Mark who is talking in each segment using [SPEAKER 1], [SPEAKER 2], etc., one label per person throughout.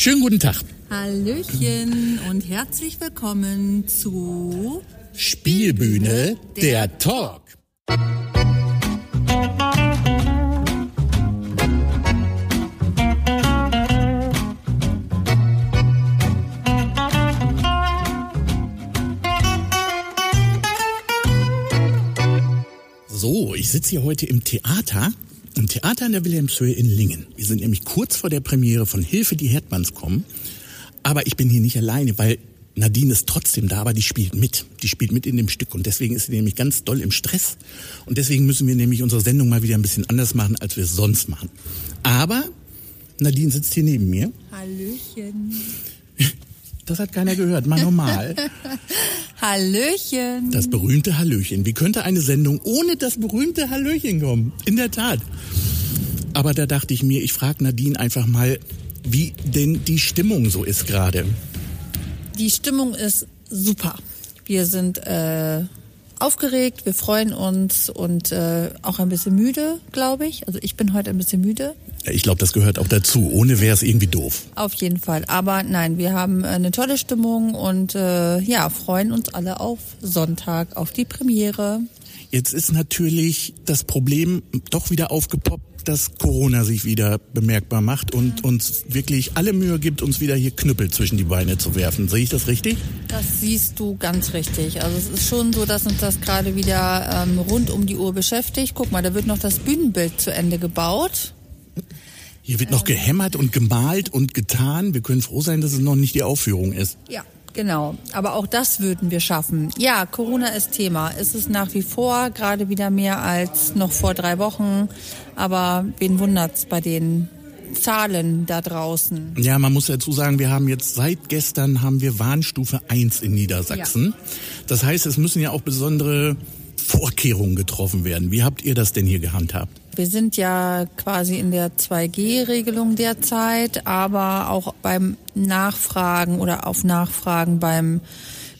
[SPEAKER 1] Schönen guten Tag.
[SPEAKER 2] Hallöchen und herzlich willkommen zu
[SPEAKER 1] Spielbühne, der Talk. So, ich sitze hier heute im Theater, im Theater in der Wilhelmshöhe in Lingen. Wir sind nämlich kurz vor der Premiere von Hilfe, die Herdmanns kommen. Aber ich bin hier nicht alleine, weil Nadine ist trotzdem da, aber die spielt mit. Die spielt mit in dem Stück und deswegen ist sie nämlich ganz doll im Stress. Und deswegen müssen wir nämlich unsere Sendung mal wieder ein bisschen anders machen, als wir es sonst machen. Aber Nadine sitzt hier neben mir.
[SPEAKER 2] Hallöchen.
[SPEAKER 1] Das hat keiner gehört, mal normal.
[SPEAKER 2] Hallöchen.
[SPEAKER 1] Das berühmte Hallöchen. Wie könnte eine Sendung ohne das berühmte Hallöchen kommen? In der Tat. Aber da dachte ich mir, ich frage Nadine einfach mal, wie denn die Stimmung so ist gerade.
[SPEAKER 2] Die Stimmung ist super. Wir sind äh, aufgeregt, wir freuen uns und äh, auch ein bisschen müde, glaube ich. Also ich bin heute ein bisschen müde.
[SPEAKER 1] Ich glaube, das gehört auch dazu. Ohne wäre es irgendwie doof.
[SPEAKER 2] Auf jeden Fall. Aber nein, wir haben eine tolle Stimmung und äh, ja, freuen uns alle auf Sonntag, auf die Premiere.
[SPEAKER 1] Jetzt ist natürlich das Problem doch wieder aufgepoppt, dass Corona sich wieder bemerkbar macht und uns wirklich alle Mühe gibt, uns wieder hier Knüppel zwischen die Beine zu werfen. Sehe ich das richtig?
[SPEAKER 2] Das siehst du ganz richtig. Also es ist schon so, dass uns das gerade wieder ähm, rund um die Uhr beschäftigt. Guck mal, da wird noch das Bühnenbild zu Ende gebaut.
[SPEAKER 1] Hier wird noch gehämmert und gemalt und getan. Wir können froh sein, dass es noch nicht die Aufführung ist.
[SPEAKER 2] Ja, genau. Aber auch das würden wir schaffen. Ja, Corona ist Thema. Es ist nach wie vor gerade wieder mehr als noch vor drei Wochen. Aber wen wundert's bei den Zahlen da draußen?
[SPEAKER 1] Ja, man muss dazu sagen, wir haben jetzt seit gestern haben wir Warnstufe 1 in Niedersachsen. Das heißt, es müssen ja auch besondere Vorkehrungen getroffen werden. Wie habt ihr das denn hier gehandhabt?
[SPEAKER 2] Wir sind ja quasi in der 2G-Regelung derzeit, aber auch beim Nachfragen oder auf Nachfragen beim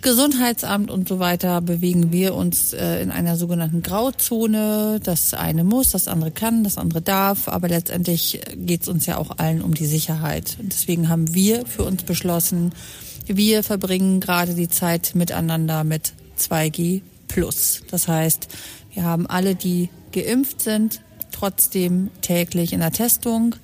[SPEAKER 2] Gesundheitsamt und so weiter bewegen wir uns äh, in einer sogenannten Grauzone. Das eine muss, das andere kann, das andere darf, aber letztendlich geht es uns ja auch allen um die Sicherheit. Und deswegen haben wir für uns beschlossen, wir verbringen gerade die Zeit miteinander mit 2G plus. Das heißt, wir haben alle, die geimpft sind, trotzdem täglich in der Testung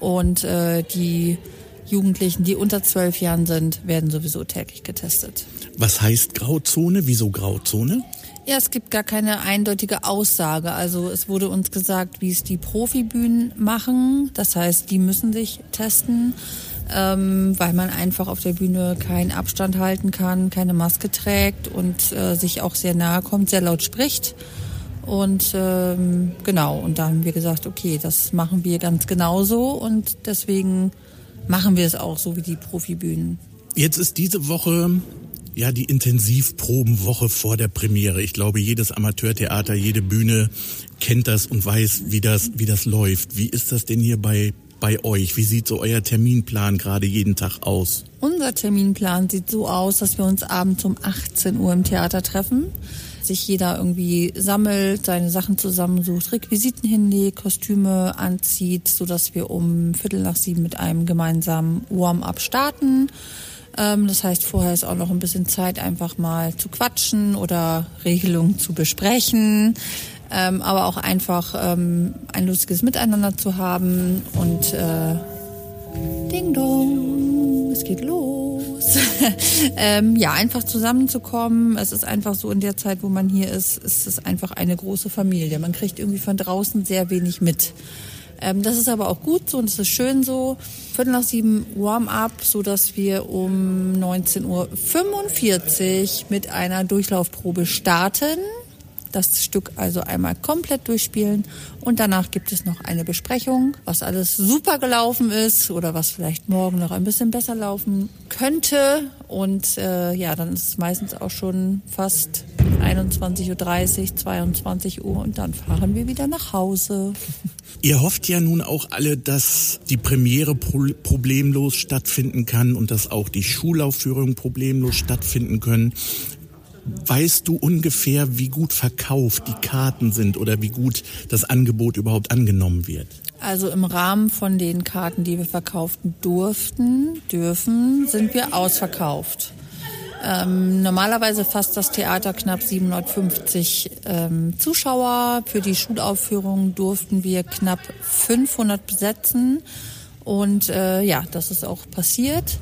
[SPEAKER 2] und äh, die Jugendlichen, die unter zwölf Jahren sind, werden sowieso täglich getestet.
[SPEAKER 1] Was heißt Grauzone? Wieso Grauzone?
[SPEAKER 2] Ja, es gibt gar keine eindeutige Aussage. Also es wurde uns gesagt, wie es die Profibühnen machen. Das heißt, die müssen sich testen, ähm, weil man einfach auf der Bühne keinen Abstand halten kann, keine Maske trägt und äh, sich auch sehr nahe kommt, sehr laut spricht. Und ähm, genau, und da haben wir gesagt, okay, das machen wir ganz genauso und deswegen machen wir es auch so wie die Profibühnen.
[SPEAKER 1] Jetzt ist diese Woche ja die Intensivprobenwoche vor der Premiere. Ich glaube, jedes Amateurtheater, jede Bühne kennt das und weiß, wie das, wie das läuft. Wie ist das denn hier bei bei euch? Wie sieht so euer Terminplan gerade jeden Tag aus?
[SPEAKER 2] Unser Terminplan sieht so aus, dass wir uns abends um 18 Uhr im Theater treffen sich jeder irgendwie sammelt, seine Sachen zusammensucht, Requisiten hinlegt, Kostüme anzieht, so dass wir um Viertel nach sieben mit einem gemeinsamen Warm-up starten. Ähm, das heißt, vorher ist auch noch ein bisschen Zeit, einfach mal zu quatschen oder Regelungen zu besprechen. Ähm, aber auch einfach ähm, ein lustiges Miteinander zu haben und äh, Ding Dong, es geht los. ähm, ja, einfach zusammenzukommen. Es ist einfach so in der Zeit, wo man hier ist, ist es einfach eine große Familie. Man kriegt irgendwie von draußen sehr wenig mit. Ähm, das ist aber auch gut so und es ist schön so. Viertel nach sieben Warm-up, so dass wir um 19.45 Uhr mit einer Durchlaufprobe starten das Stück also einmal komplett durchspielen und danach gibt es noch eine Besprechung, was alles super gelaufen ist oder was vielleicht morgen noch ein bisschen besser laufen könnte. Und äh, ja, dann ist es meistens auch schon fast 21.30 Uhr, 22 Uhr und dann fahren wir wieder nach Hause.
[SPEAKER 1] Ihr hofft ja nun auch alle, dass die Premiere problemlos stattfinden kann und dass auch die Schulaufführungen problemlos stattfinden können. Weißt du ungefähr, wie gut verkauft die Karten sind oder wie gut das Angebot überhaupt angenommen wird?
[SPEAKER 2] Also im Rahmen von den Karten, die wir verkauften durften, dürfen, sind wir ausverkauft. Ähm, normalerweise fasst das Theater knapp 750 ähm, Zuschauer. Für die Schulaufführung durften wir knapp 500 besetzen. Und äh, ja, das ist auch passiert.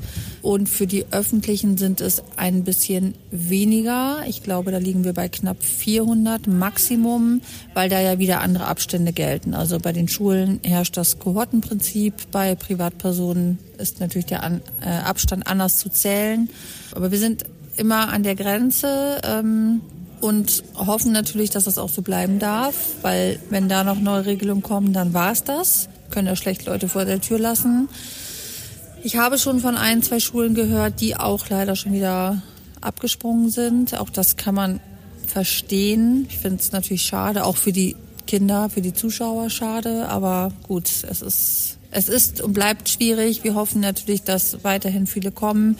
[SPEAKER 2] Und für die öffentlichen sind es ein bisschen weniger. Ich glaube, da liegen wir bei knapp 400 Maximum, weil da ja wieder andere Abstände gelten. Also bei den Schulen herrscht das Kohortenprinzip. Bei Privatpersonen ist natürlich der äh, Abstand anders zu zählen. Aber wir sind immer an der Grenze. Ähm, und hoffen natürlich, dass das auch so bleiben darf, weil wenn da noch neue Regelungen kommen, dann war es das können ja schlecht Leute vor der Tür lassen. Ich habe schon von ein, zwei Schulen gehört, die auch leider schon wieder abgesprungen sind. Auch das kann man verstehen. Ich finde es natürlich schade, auch für die Kinder, für die Zuschauer schade. Aber gut, es ist, es ist und bleibt schwierig. Wir hoffen natürlich, dass weiterhin viele kommen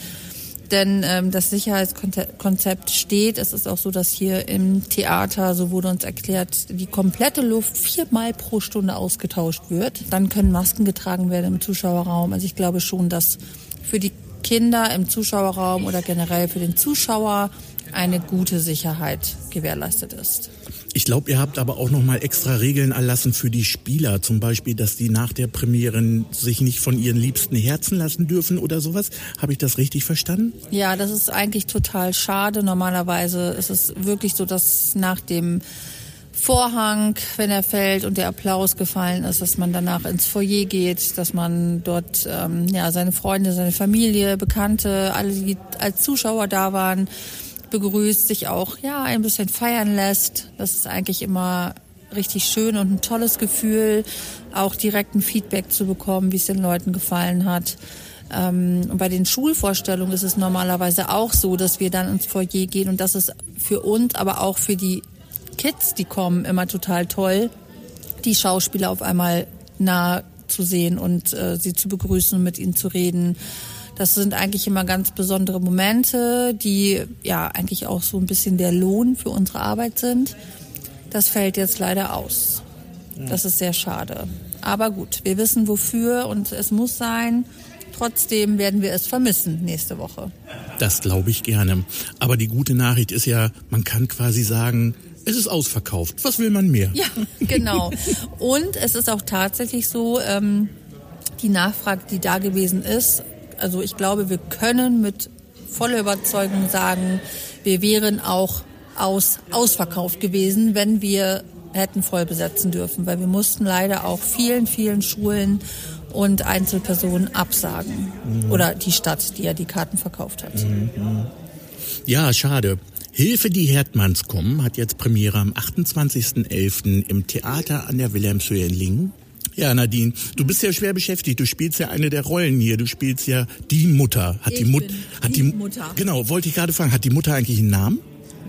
[SPEAKER 2] denn ähm, das Sicherheitskonzept steht. Es ist auch so, dass hier im Theater, so wurde uns erklärt, die komplette Luft viermal pro Stunde ausgetauscht wird. Dann können Masken getragen werden im Zuschauerraum. Also ich glaube schon, dass für die Kinder im Zuschauerraum oder generell für den Zuschauer eine gute Sicherheit gewährleistet ist.
[SPEAKER 1] Ich glaube, ihr habt aber auch noch mal extra Regeln erlassen für die Spieler, zum Beispiel, dass die nach der Premiere sich nicht von ihren Liebsten herzen lassen dürfen oder sowas. Habe ich das richtig verstanden?
[SPEAKER 2] Ja, das ist eigentlich total schade. Normalerweise ist es wirklich so, dass nach dem Vorhang, wenn er fällt und der Applaus gefallen ist, dass man danach ins Foyer geht, dass man dort ähm, ja seine Freunde, seine Familie, Bekannte, alle, die als Zuschauer da waren, begrüßt, sich auch ja ein bisschen feiern lässt. Das ist eigentlich immer richtig schön und ein tolles Gefühl, auch direkt ein Feedback zu bekommen, wie es den Leuten gefallen hat. Ähm, und bei den Schulvorstellungen ist es normalerweise auch so, dass wir dann ins Foyer gehen und das ist für uns, aber auch für die Kids, die kommen, immer total toll, die Schauspieler auf einmal nah zu sehen und äh, sie zu begrüßen und mit ihnen zu reden. Das sind eigentlich immer ganz besondere Momente, die ja eigentlich auch so ein bisschen der Lohn für unsere Arbeit sind. Das fällt jetzt leider aus. Das ist sehr schade. Aber gut, wir wissen wofür und es muss sein. Trotzdem werden wir es vermissen nächste Woche.
[SPEAKER 1] Das glaube ich gerne. Aber die gute Nachricht ist ja, man kann quasi sagen, es ist ausverkauft. Was will man mehr?
[SPEAKER 2] Ja, genau. Und es ist auch tatsächlich so, ähm, die Nachfrage, die da gewesen ist, also ich glaube, wir können mit voller Überzeugung sagen, wir wären auch aus, ausverkauft gewesen, wenn wir hätten voll besetzen dürfen, weil wir mussten leider auch vielen, vielen Schulen und Einzelpersonen absagen. Mhm. Oder die Stadt, die ja die Karten verkauft hat. Mhm.
[SPEAKER 1] Ja, schade. Hilfe, die Herdmanns kommen, hat jetzt Premiere am 28.11. im Theater an der Wilhelmshöhe in Lingen. Ja, Nadine, du bist ja schwer beschäftigt. Du spielst ja eine der Rollen hier. Du spielst ja die Mutter. Hat ich die, Mut hat die, die Mutter. Genau, wollte ich gerade fragen. Hat die Mutter eigentlich einen Namen?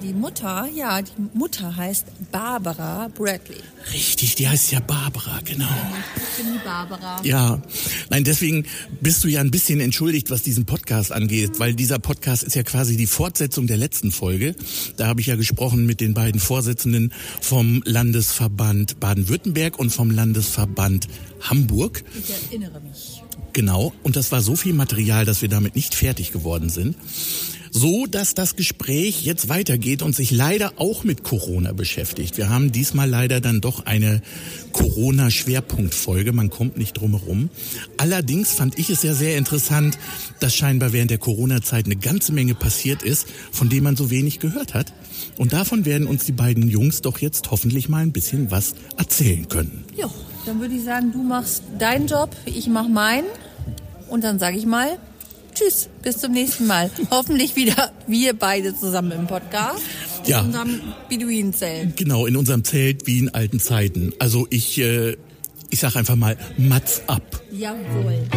[SPEAKER 2] Die Mutter, ja, die Mutter heißt Barbara Bradley.
[SPEAKER 1] Richtig, die heißt ja Barbara, genau.
[SPEAKER 2] Ich bin die Barbara.
[SPEAKER 1] Ja, nein, deswegen bist du ja ein bisschen entschuldigt, was diesen Podcast angeht, weil dieser Podcast ist ja quasi die Fortsetzung der letzten Folge. Da habe ich ja gesprochen mit den beiden Vorsitzenden vom Landesverband Baden-Württemberg und vom Landesverband Hamburg.
[SPEAKER 2] Ich erinnere mich.
[SPEAKER 1] Genau, und das war so viel Material, dass wir damit nicht fertig geworden sind so dass das Gespräch jetzt weitergeht und sich leider auch mit Corona beschäftigt. Wir haben diesmal leider dann doch eine Corona-Schwerpunktfolge, man kommt nicht drum herum. Allerdings fand ich es ja sehr interessant, dass scheinbar während der Corona-Zeit eine ganze Menge passiert ist, von dem man so wenig gehört hat. Und davon werden uns die beiden Jungs doch jetzt hoffentlich mal ein bisschen was erzählen können.
[SPEAKER 2] Ja, dann würde ich sagen, du machst deinen Job, ich mach meinen. Und dann sage ich mal, Tschüss, bis zum nächsten Mal. Hoffentlich wieder wir beide zusammen im Podcast. In ja. unserem Beduinenzelt.
[SPEAKER 1] Genau, in unserem Zelt wie in alten Zeiten. Also ich, äh, ich sag einfach mal, Mats ab.
[SPEAKER 2] Jawohl.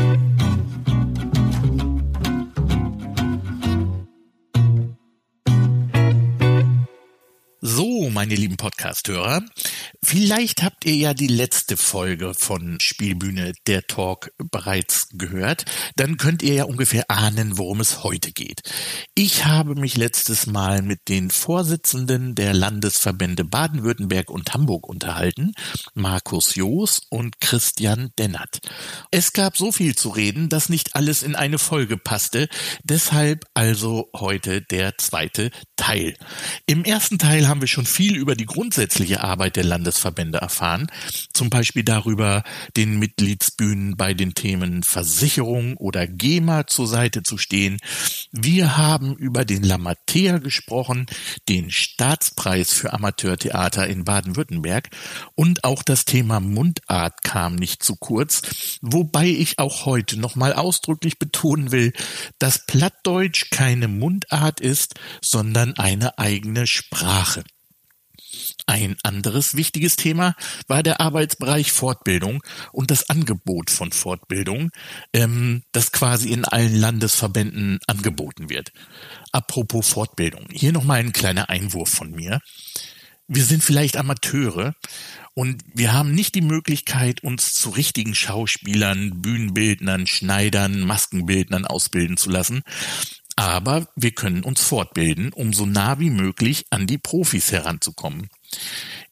[SPEAKER 1] So, meine lieben Podcast-Hörer, Vielleicht habt ihr ja die letzte Folge von Spielbühne der Talk bereits gehört. Dann könnt ihr ja ungefähr ahnen, worum es heute geht. Ich habe mich letztes Mal mit den Vorsitzenden der Landesverbände Baden-Württemberg und Hamburg unterhalten, Markus Joos und Christian Dennert. Es gab so viel zu reden, dass nicht alles in eine Folge passte. Deshalb also heute der zweite Teil. Im ersten Teil haben wir schon viel über die grundsätzliche Arbeit der Landes Landesverbände erfahren, zum Beispiel darüber, den Mitgliedsbühnen bei den Themen Versicherung oder GEMA zur Seite zu stehen. Wir haben über den Lamatea gesprochen, den Staatspreis für Amateurtheater in Baden-Württemberg und auch das Thema Mundart kam nicht zu kurz, wobei ich auch heute nochmal ausdrücklich betonen will, dass Plattdeutsch keine Mundart ist, sondern eine eigene Sprache. Ein anderes wichtiges Thema war der Arbeitsbereich Fortbildung und das Angebot von Fortbildung, ähm, das quasi in allen Landesverbänden angeboten wird. Apropos Fortbildung, hier nochmal ein kleiner Einwurf von mir. Wir sind vielleicht Amateure und wir haben nicht die Möglichkeit, uns zu richtigen Schauspielern, Bühnenbildnern, Schneidern, Maskenbildnern ausbilden zu lassen. Aber wir können uns fortbilden, um so nah wie möglich an die Profis heranzukommen.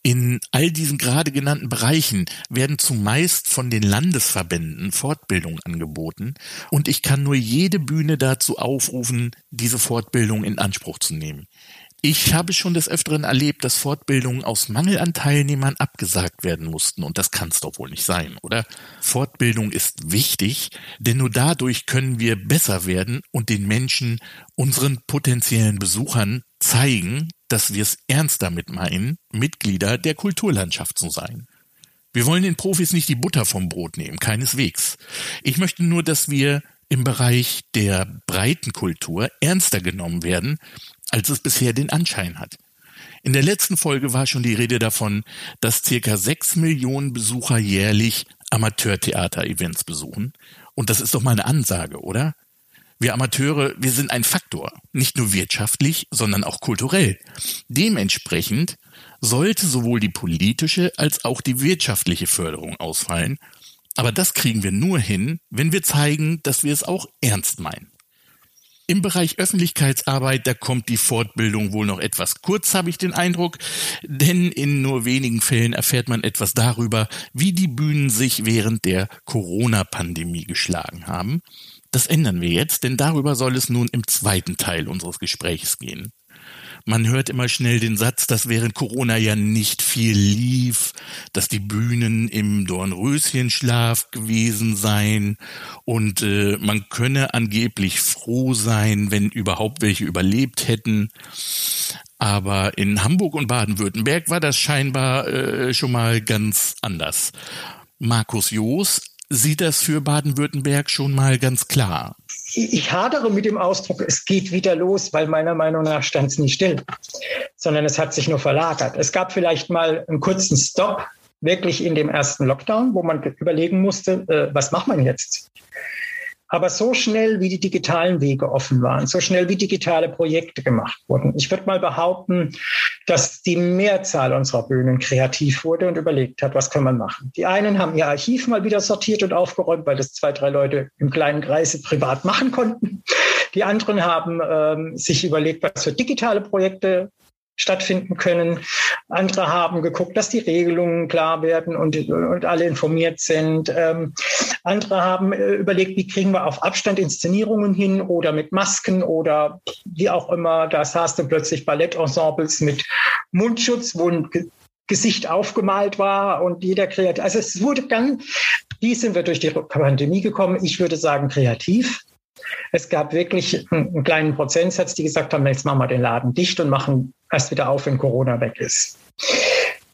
[SPEAKER 1] In all diesen gerade genannten Bereichen werden zumeist von den Landesverbänden Fortbildungen angeboten und ich kann nur jede Bühne dazu aufrufen, diese Fortbildung in Anspruch zu nehmen. Ich habe schon des Öfteren erlebt, dass Fortbildungen aus Mangel an Teilnehmern abgesagt werden mussten und das kann es doch wohl nicht sein, oder? Fortbildung ist wichtig, denn nur dadurch können wir besser werden und den Menschen, unseren potenziellen Besuchern zeigen, dass wir es ernst damit meinen, Mitglieder der Kulturlandschaft zu sein. Wir wollen den Profis nicht die Butter vom Brot nehmen, keineswegs. Ich möchte nur, dass wir im Bereich der breiten Kultur ernster genommen werden, als es bisher den Anschein hat. In der letzten Folge war schon die Rede davon, dass circa sechs Millionen Besucher jährlich Amateurtheater-Events besuchen. Und das ist doch mal eine Ansage, oder? Wir Amateure, wir sind ein Faktor, nicht nur wirtschaftlich, sondern auch kulturell. Dementsprechend sollte sowohl die politische als auch die wirtschaftliche Förderung ausfallen. Aber das kriegen wir nur hin, wenn wir zeigen, dass wir es auch ernst meinen. Im Bereich Öffentlichkeitsarbeit, da kommt die Fortbildung wohl noch etwas kurz, habe ich den Eindruck, denn in nur wenigen Fällen erfährt man etwas darüber, wie die Bühnen sich während der Corona-Pandemie geschlagen haben. Das ändern wir jetzt, denn darüber soll es nun im zweiten Teil unseres Gesprächs gehen. Man hört immer schnell den Satz, dass während Corona ja nicht viel lief, dass die Bühnen im Dornröschenschlaf gewesen seien und äh, man könne angeblich froh sein, wenn überhaupt welche überlebt hätten. Aber in Hamburg und Baden-Württemberg war das scheinbar äh, schon mal ganz anders. Markus Joos sieht das für Baden-Württemberg schon mal ganz klar
[SPEAKER 3] ich hadere mit dem Ausdruck, es geht wieder los, weil meiner Meinung nach stand es nicht still, sondern es hat sich nur verlagert. Es gab vielleicht mal einen kurzen Stopp, wirklich in dem ersten Lockdown, wo man überlegen musste, äh, was macht man jetzt? Aber so schnell, wie die digitalen Wege offen waren, so schnell, wie digitale Projekte gemacht wurden. Ich würde mal behaupten, dass die Mehrzahl unserer Bühnen kreativ wurde und überlegt hat, was kann man machen. Die einen haben ihr Archiv mal wieder sortiert und aufgeräumt, weil das zwei, drei Leute im kleinen Kreise privat machen konnten. Die anderen haben ähm, sich überlegt, was für digitale Projekte stattfinden können. Andere haben geguckt, dass die Regelungen klar werden und, und alle informiert sind. Ähm, andere haben äh, überlegt, wie kriegen wir auf Abstand Inszenierungen hin oder mit Masken oder wie auch immer. Da saßen plötzlich Ballettensembles mit Mundschutz, wo ein Gesicht aufgemalt war und jeder kreativ. Also es wurde dann, wie sind wir durch die Pandemie gekommen? Ich würde sagen kreativ. Es gab wirklich einen kleinen Prozentsatz, die gesagt haben, jetzt machen wir den Laden dicht und machen erst wieder auf, wenn Corona weg ist.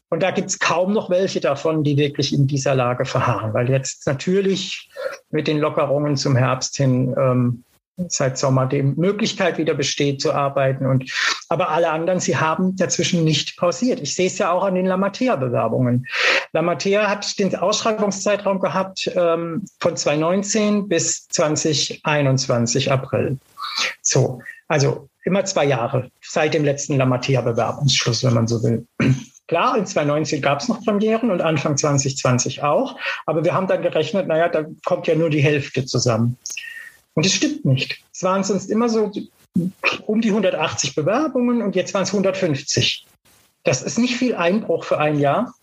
[SPEAKER 3] Und da gibt es kaum noch welche davon, die wirklich in dieser Lage verharren, weil jetzt natürlich mit den Lockerungen zum Herbst hin ähm, seit Sommer die Möglichkeit wieder besteht zu arbeiten. Und, aber alle anderen, sie haben dazwischen nicht pausiert. Ich sehe es ja auch an den Lamatea-Bewerbungen. Lamatea hat den Ausschreibungszeitraum gehabt ähm, von 2019 bis 2021 April. So, also immer zwei Jahre seit dem letzten Lamatea-Bewerbungsschluss, wenn man so will. Klar, in 2019 gab es noch Premieren und Anfang 2020 auch. Aber wir haben dann gerechnet, naja, da kommt ja nur die Hälfte zusammen. Und das stimmt nicht. Es waren sonst immer so um die 180 Bewerbungen und jetzt waren es 150. Das ist nicht viel Einbruch für ein Jahr.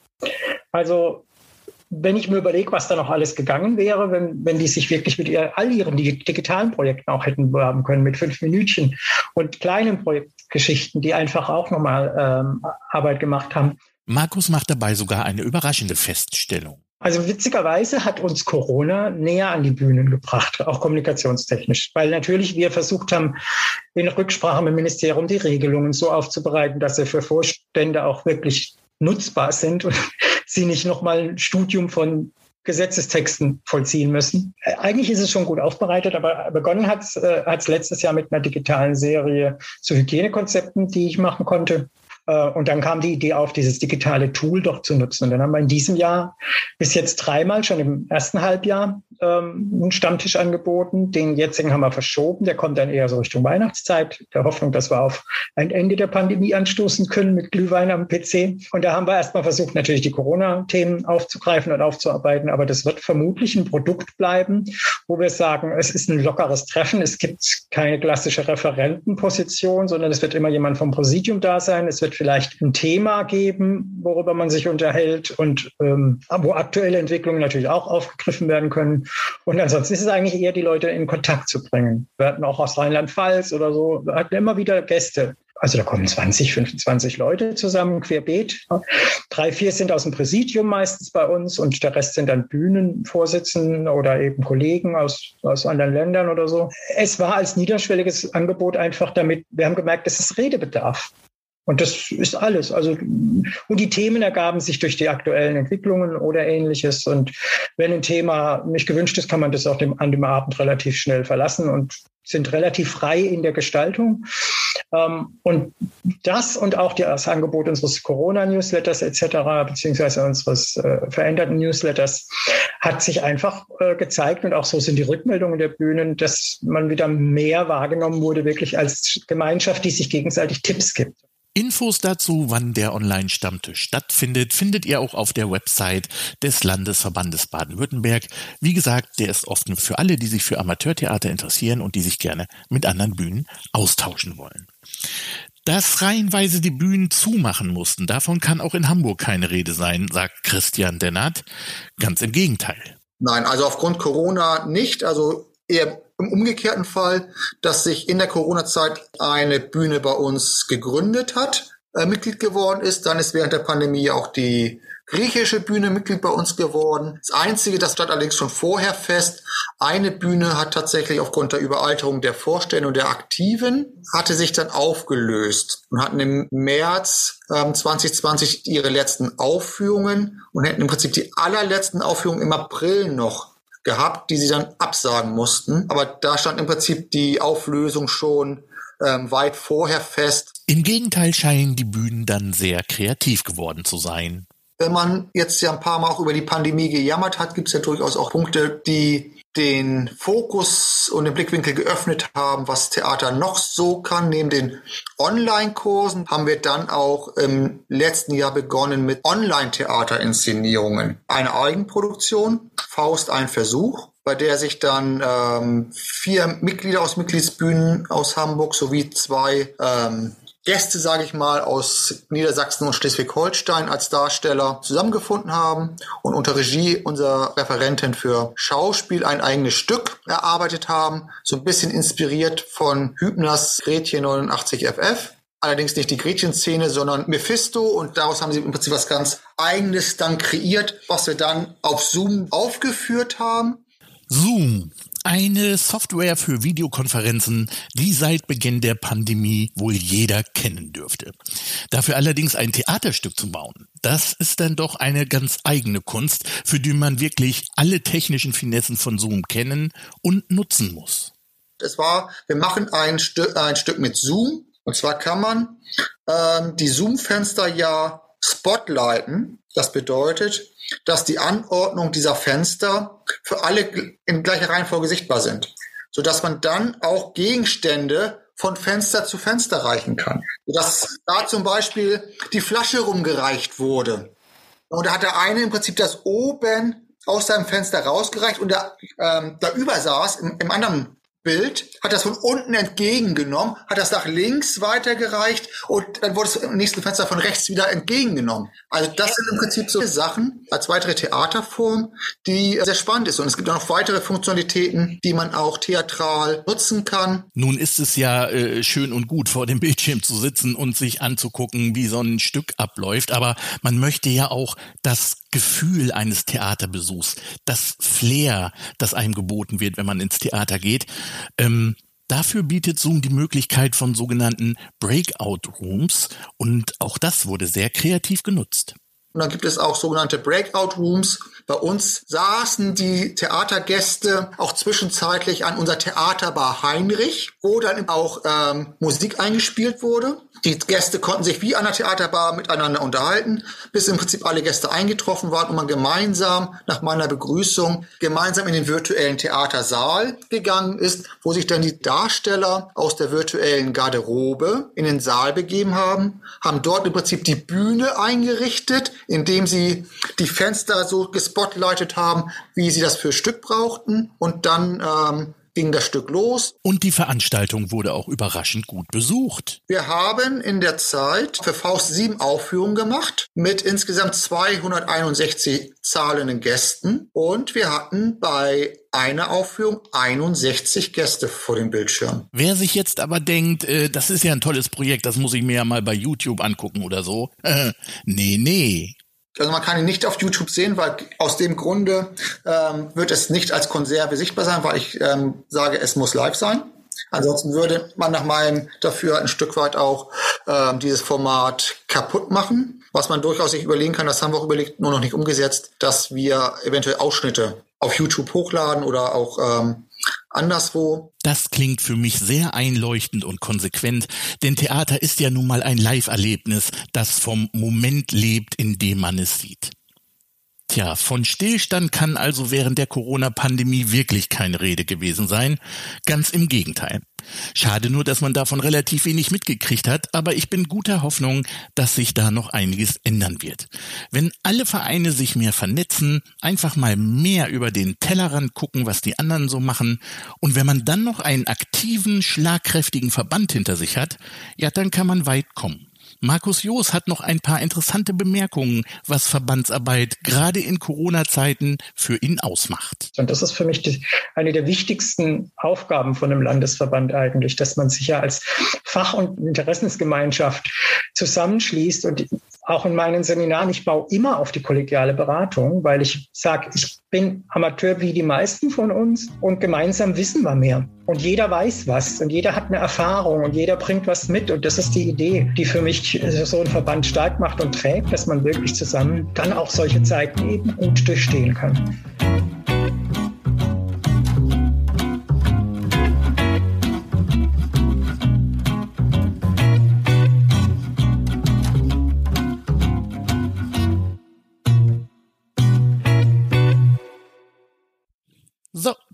[SPEAKER 3] Also wenn ich mir überlege, was da noch alles gegangen wäre, wenn, wenn die sich wirklich mit ihr, all ihren digitalen Projekten auch hätten bewerben können, mit fünf Minütchen und kleinen Projektgeschichten, die einfach auch nochmal ähm, Arbeit gemacht haben.
[SPEAKER 1] Markus macht dabei sogar eine überraschende Feststellung.
[SPEAKER 3] Also witzigerweise hat uns Corona näher an die Bühnen gebracht, auch kommunikationstechnisch, weil natürlich wir versucht haben, in Rücksprache mit dem Ministerium die Regelungen so aufzubereiten, dass sie für Vorstände auch wirklich nutzbar sind und sie nicht nochmal ein Studium von Gesetzestexten vollziehen müssen. Eigentlich ist es schon gut aufbereitet, aber begonnen hat es äh, letztes Jahr mit einer digitalen Serie zu Hygienekonzepten, die ich machen konnte. Äh, und dann kam die Idee auf, dieses digitale Tool doch zu nutzen. Und dann haben wir in diesem Jahr bis jetzt dreimal, schon im ersten Halbjahr, ähm, einen Stammtisch angeboten. Den jetzigen haben wir verschoben. Der kommt dann eher so Richtung Weihnachtszeit, der Hoffnung, dass wir auf ein Ende der Pandemie anstoßen können mit Glühwein am PC. Und da haben wir erstmal versucht, natürlich die Corona-Themen aufzugreifen und aufzuarbeiten. Aber das wird vermutlich ein Produkt bleiben, wo wir sagen, es ist ein lockeres Treffen. Es gibt keine klassische Referentenposition, sondern es wird immer jemand vom Präsidium da sein. Es wird wird vielleicht ein Thema geben, worüber man sich unterhält und ähm, wo aktuelle Entwicklungen natürlich auch aufgegriffen werden können. Und ansonsten ist es eigentlich eher, die Leute in Kontakt zu bringen. Wir hatten auch aus Rheinland-Pfalz oder so, wir hatten immer wieder Gäste. Also da kommen 20, 25 Leute zusammen, querbeet. Drei, vier sind aus dem Präsidium meistens bei uns und der Rest sind dann Bühnenvorsitzenden oder eben Kollegen aus, aus anderen Ländern oder so. Es war als niederschwelliges Angebot einfach damit, wir haben gemerkt, es ist Redebedarf. Und das ist alles. Also, und die Themen ergaben sich durch die aktuellen Entwicklungen oder ähnliches. Und wenn ein Thema nicht gewünscht ist, kann man das auch dem, an dem Abend relativ schnell verlassen und sind relativ frei in der Gestaltung. Ähm, und das und auch das Angebot unseres Corona-Newsletters etc., beziehungsweise unseres äh, veränderten Newsletters, hat sich einfach äh, gezeigt und auch so sind die Rückmeldungen der Bühnen, dass man wieder mehr wahrgenommen wurde, wirklich als Gemeinschaft, die sich gegenseitig Tipps gibt.
[SPEAKER 1] Infos dazu, wann der Online-Stammtisch stattfindet, findet ihr auch auf der Website des Landesverbandes Baden-Württemberg. Wie gesagt, der ist offen für alle, die sich für Amateurtheater interessieren und die sich gerne mit anderen Bühnen austauschen wollen. Dass reihenweise die Bühnen zumachen mussten, davon kann auch in Hamburg keine Rede sein, sagt Christian Dennert. Ganz im Gegenteil.
[SPEAKER 4] Nein, also aufgrund Corona nicht. Also eher im umgekehrten Fall, dass sich in der Corona-Zeit eine Bühne bei uns gegründet hat, äh, Mitglied geworden ist. Dann ist während der Pandemie auch die griechische Bühne Mitglied bei uns geworden. Das Einzige, das stand allerdings schon vorher fest, eine Bühne hat tatsächlich aufgrund der Überalterung der Vorstände und der Aktiven, hatte sich dann aufgelöst und hatten im März ähm, 2020 ihre letzten Aufführungen und hätten im Prinzip die allerletzten Aufführungen im April noch gehabt, die sie dann absagen mussten. Aber da stand im Prinzip die Auflösung schon ähm, weit vorher fest.
[SPEAKER 1] Im Gegenteil scheinen die Bühnen dann sehr kreativ geworden zu sein.
[SPEAKER 4] Wenn man jetzt ja ein paar Mal auch über die Pandemie gejammert hat, gibt es ja durchaus auch Punkte, die den Fokus und den Blickwinkel geöffnet haben, was Theater noch so kann. Neben den Online-Kursen haben wir dann auch im letzten Jahr begonnen mit Online-Theaterinszenierungen. Eine Eigenproduktion, Faust ein Versuch, bei der sich dann ähm, vier Mitglieder aus Mitgliedsbühnen aus Hamburg sowie zwei ähm, Gäste, sage ich mal, aus Niedersachsen und Schleswig-Holstein als Darsteller zusammengefunden haben und unter Regie unserer Referentin für Schauspiel ein eigenes Stück erarbeitet haben, so ein bisschen inspiriert von Hübners Gretchen 89 FF. Allerdings nicht die Gretchen-Szene, sondern Mephisto und daraus haben sie im Prinzip was ganz Eigenes dann kreiert, was wir dann auf Zoom aufgeführt haben.
[SPEAKER 1] Zoom eine Software für Videokonferenzen, die seit Beginn der Pandemie wohl jeder kennen dürfte. Dafür allerdings ein Theaterstück zu bauen, das ist dann doch eine ganz eigene Kunst, für die man wirklich alle technischen Finessen von Zoom kennen und nutzen muss.
[SPEAKER 4] Es war, wir machen ein, Stück, ein Stück mit Zoom. Und zwar kann man ähm, die Zoom-Fenster ja spotlighten. Das bedeutet, dass die Anordnung dieser Fenster für alle in gleicher Reihenfolge sichtbar sind, sodass man dann auch Gegenstände von Fenster zu Fenster reichen kann. Dass da zum Beispiel die Flasche rumgereicht wurde. Und da hat der eine im Prinzip das oben aus seinem Fenster rausgereicht und der ähm, da über saß im, im anderen Bild, hat das von unten entgegengenommen, hat das nach links weitergereicht und dann wurde es im nächsten Fenster von rechts wieder entgegengenommen. Also das sind im Prinzip so Sachen als weitere Theaterform, die sehr spannend ist. Und es gibt auch noch weitere Funktionalitäten, die man auch theatral nutzen kann.
[SPEAKER 1] Nun ist es ja äh, schön und gut, vor dem Bildschirm zu sitzen und sich anzugucken, wie so ein Stück abläuft. Aber man möchte ja auch das Gefühl eines Theaterbesuchs, das Flair, das einem geboten wird, wenn man ins Theater geht. Ähm, dafür bietet Zoom die Möglichkeit von sogenannten Breakout Rooms und auch das wurde sehr kreativ genutzt.
[SPEAKER 4] Und dann gibt es auch sogenannte Breakout Rooms. Bei uns saßen die Theatergäste auch zwischenzeitlich an unserer Theaterbar Heinrich, wo dann auch ähm, Musik eingespielt wurde. Die Gäste konnten sich wie an der Theaterbar miteinander unterhalten, bis im Prinzip alle Gäste eingetroffen waren und man gemeinsam nach meiner Begrüßung gemeinsam in den virtuellen Theatersaal gegangen ist, wo sich dann die Darsteller aus der virtuellen Garderobe in den Saal begeben haben, haben dort im Prinzip die Bühne eingerichtet, indem sie die Fenster so gespotlightet haben, wie sie das für Stück brauchten und dann ähm, ging das Stück los.
[SPEAKER 1] Und die Veranstaltung wurde auch überraschend gut besucht.
[SPEAKER 4] Wir haben in der Zeit für Faust sieben Aufführungen gemacht mit insgesamt 261 zahlenden Gästen und wir hatten bei einer Aufführung 61 Gäste vor dem Bildschirm.
[SPEAKER 1] Wer sich jetzt aber denkt, äh, das ist ja ein tolles Projekt, das muss ich mir ja mal bei YouTube angucken oder so. Äh, nee, nee.
[SPEAKER 4] Also man kann ihn nicht auf YouTube sehen, weil aus dem Grunde ähm, wird es nicht als Konserve sichtbar sein, weil ich ähm, sage, es muss live sein. Ansonsten würde man nach meinem dafür ein Stück weit auch ähm, dieses Format kaputt machen. Was man durchaus sich überlegen kann, das haben wir auch überlegt, nur noch nicht umgesetzt, dass wir eventuell Ausschnitte auf YouTube hochladen oder auch ähm, anderswo.
[SPEAKER 1] Das klingt für mich sehr einleuchtend und konsequent, denn Theater ist ja nun mal ein Live-Erlebnis, das vom Moment lebt, in dem man es sieht. Tja, von Stillstand kann also während der Corona-Pandemie wirklich keine Rede gewesen sein. Ganz im Gegenteil. Schade nur, dass man davon relativ wenig mitgekriegt hat, aber ich bin guter Hoffnung, dass sich da noch einiges ändern wird. Wenn alle Vereine sich mehr vernetzen, einfach mal mehr über den Tellerrand gucken, was die anderen so machen, und wenn man dann noch einen aktiven, schlagkräftigen Verband hinter sich hat, ja, dann kann man weit kommen. Markus Joos hat noch ein paar interessante Bemerkungen, was Verbandsarbeit gerade in Corona-Zeiten für ihn ausmacht.
[SPEAKER 3] Und das ist für mich die, eine der wichtigsten Aufgaben von einem Landesverband eigentlich, dass man sich ja als Fach- und Interessensgemeinschaft zusammenschließt und auch in meinen Seminaren, ich baue immer auf die kollegiale Beratung, weil ich sage, ich bin Amateur wie die meisten von uns und gemeinsam wissen wir mehr. Und jeder weiß was und jeder hat eine Erfahrung und jeder bringt was mit. Und das ist die Idee, die für mich so ein Verband stark macht und trägt, dass man wirklich zusammen dann auch solche Zeiten eben gut durchstehen kann.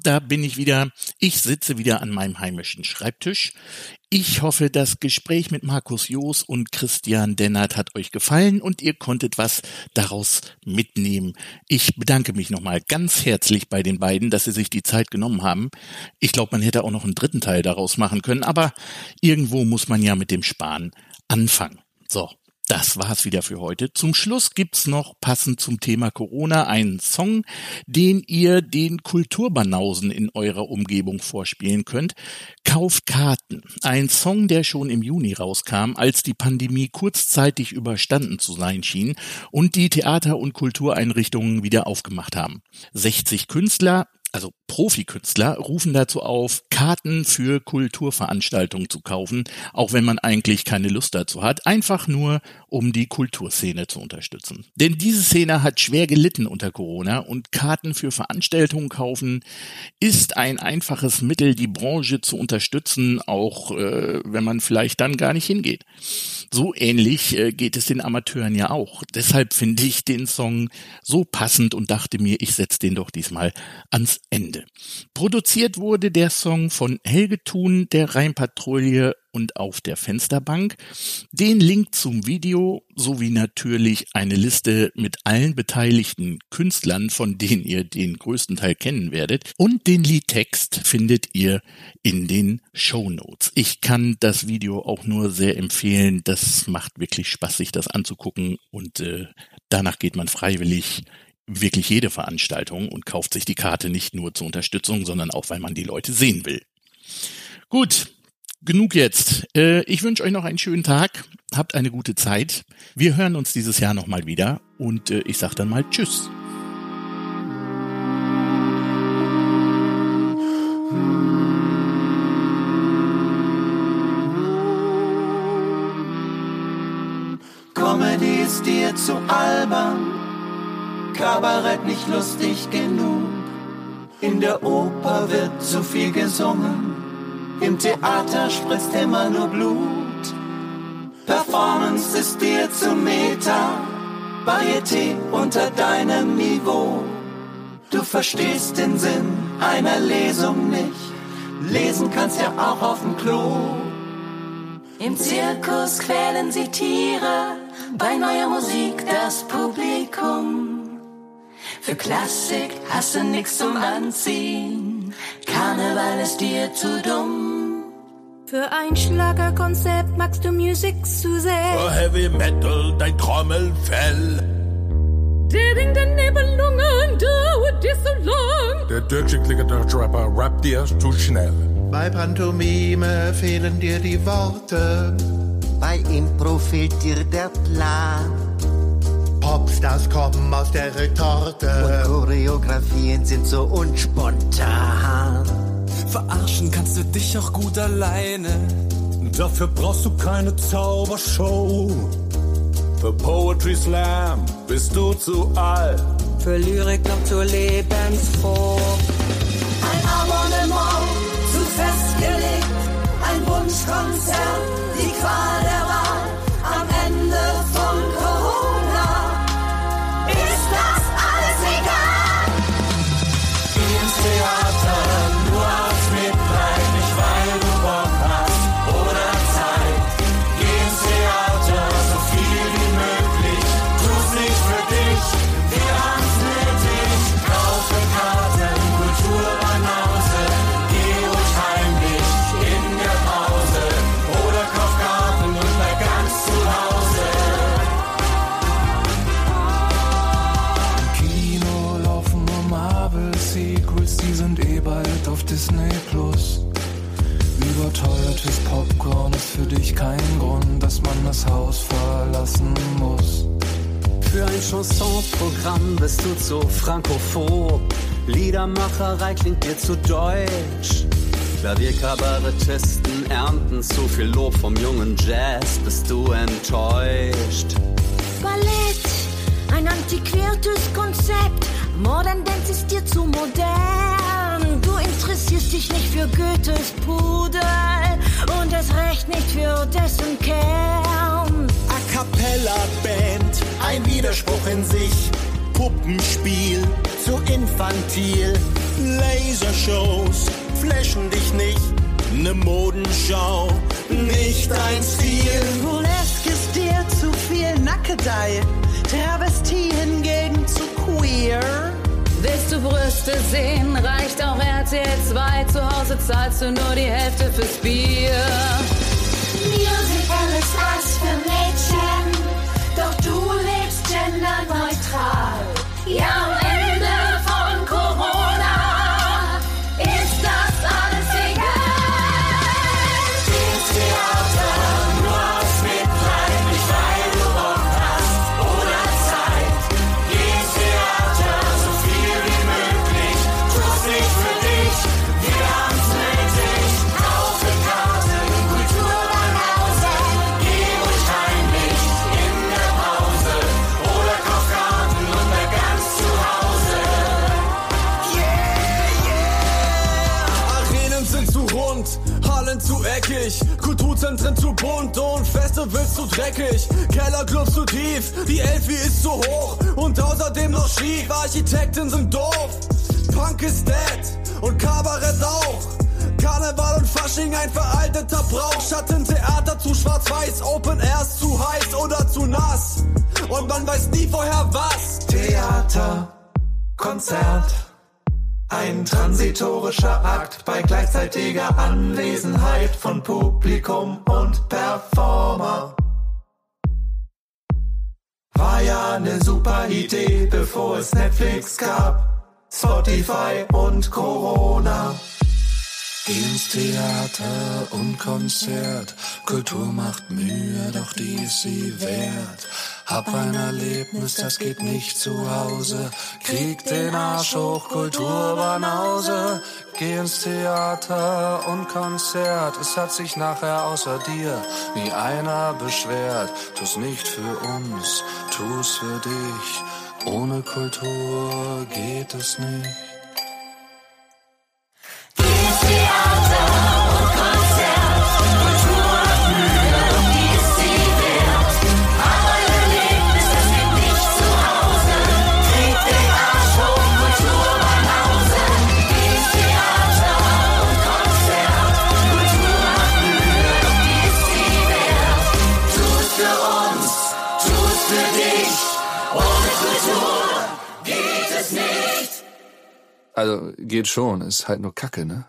[SPEAKER 1] Da bin ich wieder. Ich sitze wieder an meinem heimischen Schreibtisch. Ich hoffe, das Gespräch mit Markus Joos und Christian Dennert hat euch gefallen und ihr konntet was daraus mitnehmen. Ich bedanke mich nochmal ganz herzlich bei den beiden, dass sie sich die Zeit genommen haben. Ich glaube, man hätte auch noch einen dritten Teil daraus machen können, aber irgendwo muss man ja mit dem Sparen anfangen. So, das war's wieder für heute. Zum Schluss gibt's noch passend zum Thema Corona einen Song, den ihr den Kulturbanausen in eurer Umgebung vorspielen könnt. Kauft Karten. Ein Song, der schon im Juni rauskam, als die Pandemie kurzzeitig überstanden zu sein schien und die Theater- und Kultureinrichtungen wieder aufgemacht haben. 60 Künstler, also Profikünstler rufen dazu auf, Karten für Kulturveranstaltungen zu kaufen, auch wenn man eigentlich keine Lust dazu hat, einfach nur, um die Kulturszene zu unterstützen. Denn diese Szene hat schwer gelitten unter Corona und Karten für Veranstaltungen kaufen ist ein einfaches Mittel, die Branche zu unterstützen, auch äh, wenn man vielleicht dann gar nicht hingeht. So ähnlich äh, geht es den Amateuren ja auch. Deshalb finde ich den Song so passend und dachte mir, ich setze den doch diesmal ans Ende. Produziert wurde der Song von Helge Thun, der Rheinpatrouille und auf der Fensterbank. Den Link zum Video sowie natürlich eine Liste mit allen beteiligten Künstlern, von denen ihr den größten Teil kennen werdet. Und den Liedtext findet ihr in den Show Notes. Ich kann das Video auch nur sehr empfehlen. Das macht wirklich Spaß, sich das anzugucken und äh, danach geht man freiwillig wirklich jede Veranstaltung und kauft sich die Karte nicht nur zur Unterstützung, sondern auch, weil man die Leute sehen will. Gut, genug jetzt. Äh, ich wünsche euch noch einen schönen Tag. Habt eine gute Zeit. Wir hören uns dieses Jahr nochmal wieder und äh, ich sag dann mal Tschüss.
[SPEAKER 5] Comedy ist dir zu albern Kabarett nicht lustig genug. In der Oper wird zu viel gesungen, im Theater spritzt immer nur Blut. Performance ist dir zu Meta, Varieté unter deinem Niveau. Du verstehst den Sinn einer Lesung nicht, lesen kannst ja auch auf dem Klo. Im Zirkus quälen sie Tiere, bei neuer Musik das Publikum. Für Klassik hast du nix zum Anziehen. Karneval ist dir zu dumm.
[SPEAKER 6] Für ein Schlagerkonzept magst du Musik zu sehr.
[SPEAKER 7] Für Heavy Metal dein Trommelfell.
[SPEAKER 6] Der Ding der Nebelungen dauert dir so lang.
[SPEAKER 7] Der deutsche Rapper rappt dir zu schnell.
[SPEAKER 8] Bei Pantomime fehlen dir die Worte.
[SPEAKER 9] Bei Impro fehlt dir der Plan.
[SPEAKER 8] Popstars kommen aus der Retorte.
[SPEAKER 9] Und Choreografien sind so unspontan.
[SPEAKER 10] Verarschen kannst du dich auch gut alleine. Dafür brauchst du keine Zaubershow.
[SPEAKER 7] Für Poetry Slam bist du zu alt.
[SPEAKER 6] Für Lyrik noch zu lebensfroh.
[SPEAKER 5] Ein Abonnement zu festgelegt. Ein Wunschkonzert, die Qual zu
[SPEAKER 11] frankophob. Liedermacherei klingt dir zu deutsch. Klavierkabarettisten ernten zu viel Lob vom jungen Jazz, bist du enttäuscht.
[SPEAKER 6] Ballett, ein antiquiertes Konzept. Modern Dance ist dir zu modern. Du interessierst dich nicht für Goethes Pudel und erst recht nicht für dessen Kern.
[SPEAKER 8] A cappella Band, ein Widerspruch in sich. Puppenspiel, zu infantil. Lasershows, flashen dich nicht. Ne Modenschau, nicht dein Stil.
[SPEAKER 12] Burlesque ist dir zu viel Nackedei. Travestie hingegen zu queer.
[SPEAKER 13] Willst du Brüste sehen, reicht auch RTL 2. Zu Hause zahlst du nur die Hälfte fürs Bier.
[SPEAKER 5] Musical ist was für Mädchen, doch du lebst genderneutral. Ja,
[SPEAKER 10] dreckig, Kellerclubs zu tief, die Elfi ist zu hoch und außerdem noch schief, Architekten sind doof.
[SPEAKER 14] Punk ist dead und Kabarett auch. Karneval und Fasching ein veralteter Brauch. Schattentheater zu schwarz-weiß, Open Airs zu heiß oder zu nass. Und man weiß nie vorher was.
[SPEAKER 5] Theater, Konzert. Ein transitorischer Akt bei gleichzeitiger Anwesenheit von Publikum und Performer. War ja eine super Idee, bevor es Netflix gab, Spotify und Corona.
[SPEAKER 10] Geh ins Theater und Konzert. Kultur macht Mühe, doch die ist sie wert. Hab ein Erlebnis, das geht nicht zu Hause. Krieg den Arsch hoch, Kulturbanause. Geh ins Theater und Konzert. Es hat sich nachher außer dir nie einer beschwert. Tu's nicht für uns, tu's für dich. Ohne Kultur geht es nicht.
[SPEAKER 13] Also geht schon, ist halt nur Kacke, ne?